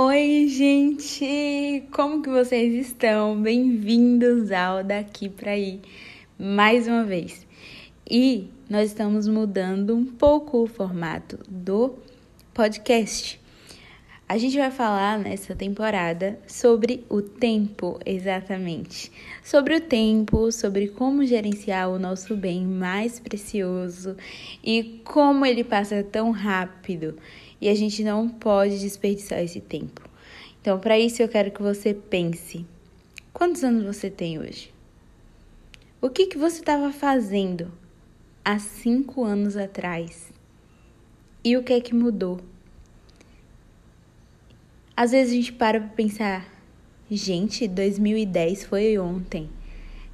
Oi, gente! Como que vocês estão? Bem-vindos ao Daqui para aí mais uma vez. E nós estamos mudando um pouco o formato do podcast. A gente vai falar nessa temporada sobre o tempo, exatamente. Sobre o tempo, sobre como gerenciar o nosso bem mais precioso e como ele passa tão rápido e a gente não pode desperdiçar esse tempo. Então, para isso, eu quero que você pense: quantos anos você tem hoje? O que, que você estava fazendo há cinco anos atrás? E o que é que mudou? Às vezes a gente para para pensar, gente, 2010 foi ontem.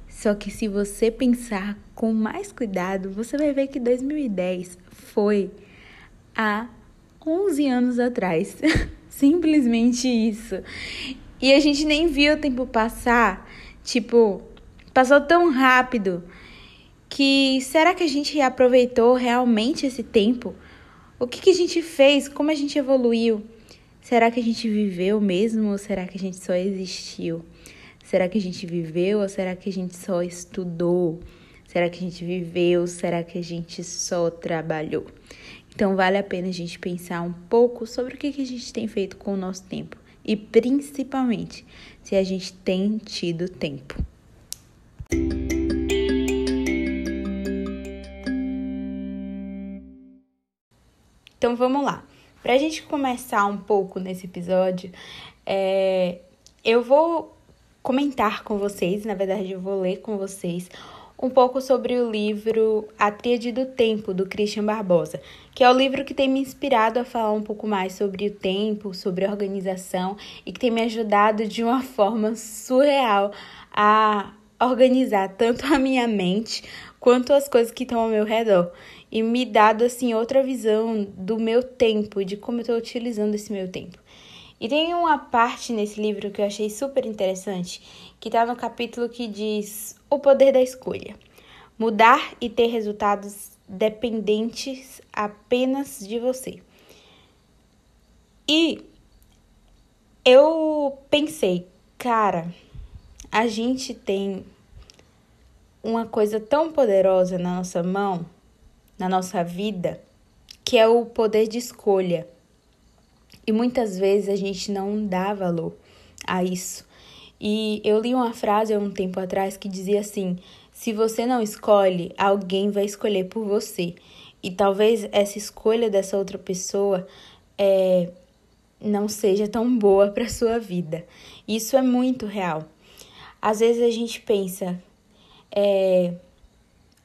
Só que se você pensar com mais cuidado, você vai ver que 2010 foi há 11 anos atrás. Simplesmente isso. E a gente nem viu o tempo passar. Tipo, passou tão rápido que será que a gente aproveitou realmente esse tempo? O que, que a gente fez? Como a gente evoluiu? Será que a gente viveu mesmo ou será que a gente só existiu? Será que a gente viveu ou será que a gente só estudou? Será que a gente viveu? Será que a gente só trabalhou? Então vale a pena a gente pensar um pouco sobre o que a gente tem feito com o nosso tempo e principalmente se a gente tem tido tempo. Então vamos lá. Para a gente começar um pouco nesse episódio, é, eu vou comentar com vocês, na verdade, eu vou ler com vocês um pouco sobre o livro A Tríade do Tempo, do Christian Barbosa, que é o livro que tem me inspirado a falar um pouco mais sobre o tempo, sobre a organização e que tem me ajudado de uma forma surreal a organizar tanto a minha mente quanto as coisas que estão ao meu redor e me dado assim outra visão do meu tempo, de como eu estou utilizando esse meu tempo. E tem uma parte nesse livro que eu achei super interessante, que está no capítulo que diz o poder da escolha. Mudar e ter resultados dependentes apenas de você. E eu pensei, cara, a gente tem uma coisa tão poderosa na nossa mão na nossa vida, que é o poder de escolha. E muitas vezes a gente não dá valor a isso. E eu li uma frase há um tempo atrás que dizia assim: se você não escolhe, alguém vai escolher por você. E talvez essa escolha dessa outra pessoa é, não seja tão boa para sua vida. Isso é muito real. Às vezes a gente pensa, é,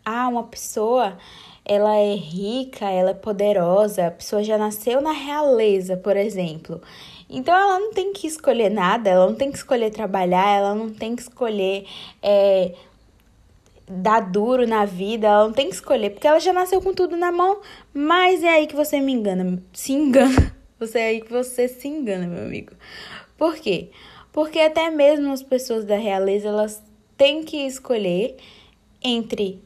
ah, uma pessoa ela é rica, ela é poderosa, a pessoa já nasceu na realeza, por exemplo. Então ela não tem que escolher nada, ela não tem que escolher trabalhar, ela não tem que escolher é, dar duro na vida, ela não tem que escolher, porque ela já nasceu com tudo na mão. Mas é aí que você me engana, se engana. Você é aí que você se engana, meu amigo. Por quê? Porque até mesmo as pessoas da realeza, elas têm que escolher entre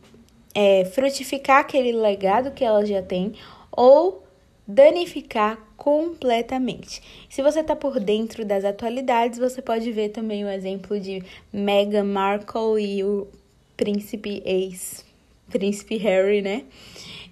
é, frutificar aquele legado que ela já tem ou danificar completamente. Se você está por dentro das atualidades, você pode ver também o exemplo de Meghan Markle e o príncipe ex, príncipe Harry, né?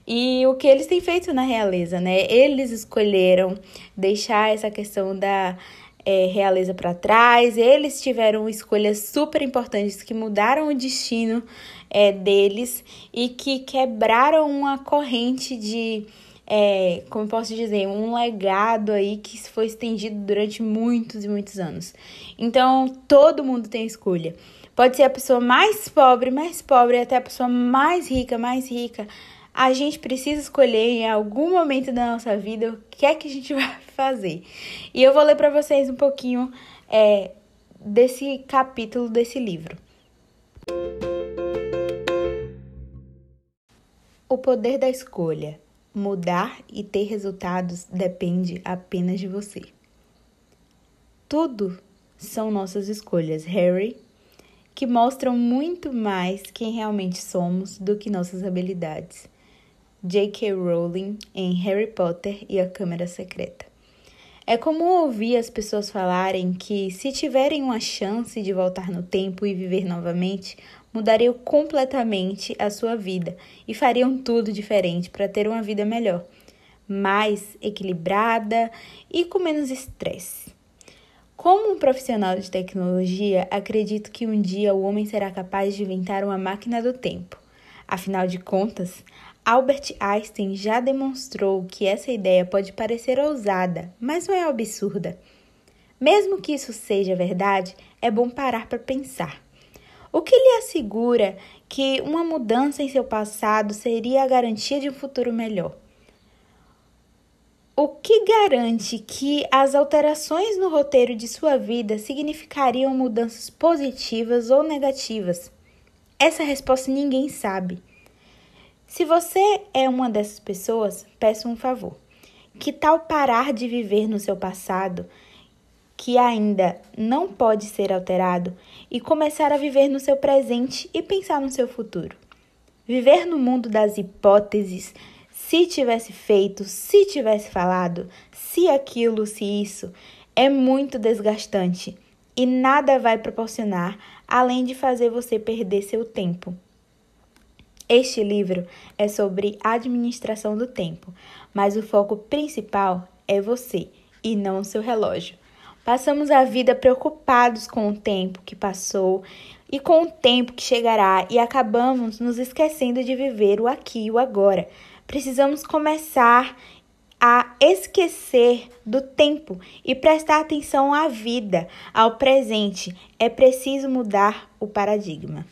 E o que eles têm feito na realeza, né? Eles escolheram deixar essa questão da é, realeza para trás, eles tiveram escolhas super importantes que mudaram o destino é, deles e que quebraram uma corrente de, é, como posso dizer, um legado aí que foi estendido durante muitos e muitos anos. Então, todo mundo tem escolha. Pode ser a pessoa mais pobre, mais pobre, até a pessoa mais rica, mais rica. A gente precisa escolher em algum momento da nossa vida o que é que a gente vai fazer. E eu vou ler para vocês um pouquinho é, desse capítulo desse livro. O poder da escolha, mudar e ter resultados depende apenas de você. Tudo são nossas escolhas, Harry, que mostram muito mais quem realmente somos do que nossas habilidades. J.K. Rowling em Harry Potter e a Câmara Secreta. É como ouvir as pessoas falarem que, se tiverem uma chance de voltar no tempo e viver novamente, mudariam completamente a sua vida e fariam tudo diferente para ter uma vida melhor, mais equilibrada e com menos estresse. Como um profissional de tecnologia, acredito que um dia o homem será capaz de inventar uma máquina do tempo. Afinal de contas, Albert Einstein já demonstrou que essa ideia pode parecer ousada, mas não é absurda. Mesmo que isso seja verdade, é bom parar para pensar. O que lhe assegura que uma mudança em seu passado seria a garantia de um futuro melhor? O que garante que as alterações no roteiro de sua vida significariam mudanças positivas ou negativas? Essa resposta ninguém sabe. Se você é uma dessas pessoas, peço um favor. Que tal parar de viver no seu passado, que ainda não pode ser alterado, e começar a viver no seu presente e pensar no seu futuro? Viver no mundo das hipóteses, se tivesse feito, se tivesse falado, se aquilo, se isso, é muito desgastante e nada vai proporcionar além de fazer você perder seu tempo. Este livro é sobre administração do tempo, mas o foco principal é você e não o seu relógio. Passamos a vida preocupados com o tempo que passou e com o tempo que chegará e acabamos nos esquecendo de viver o aqui e o agora. Precisamos começar a esquecer do tempo e prestar atenção à vida, ao presente. É preciso mudar o paradigma.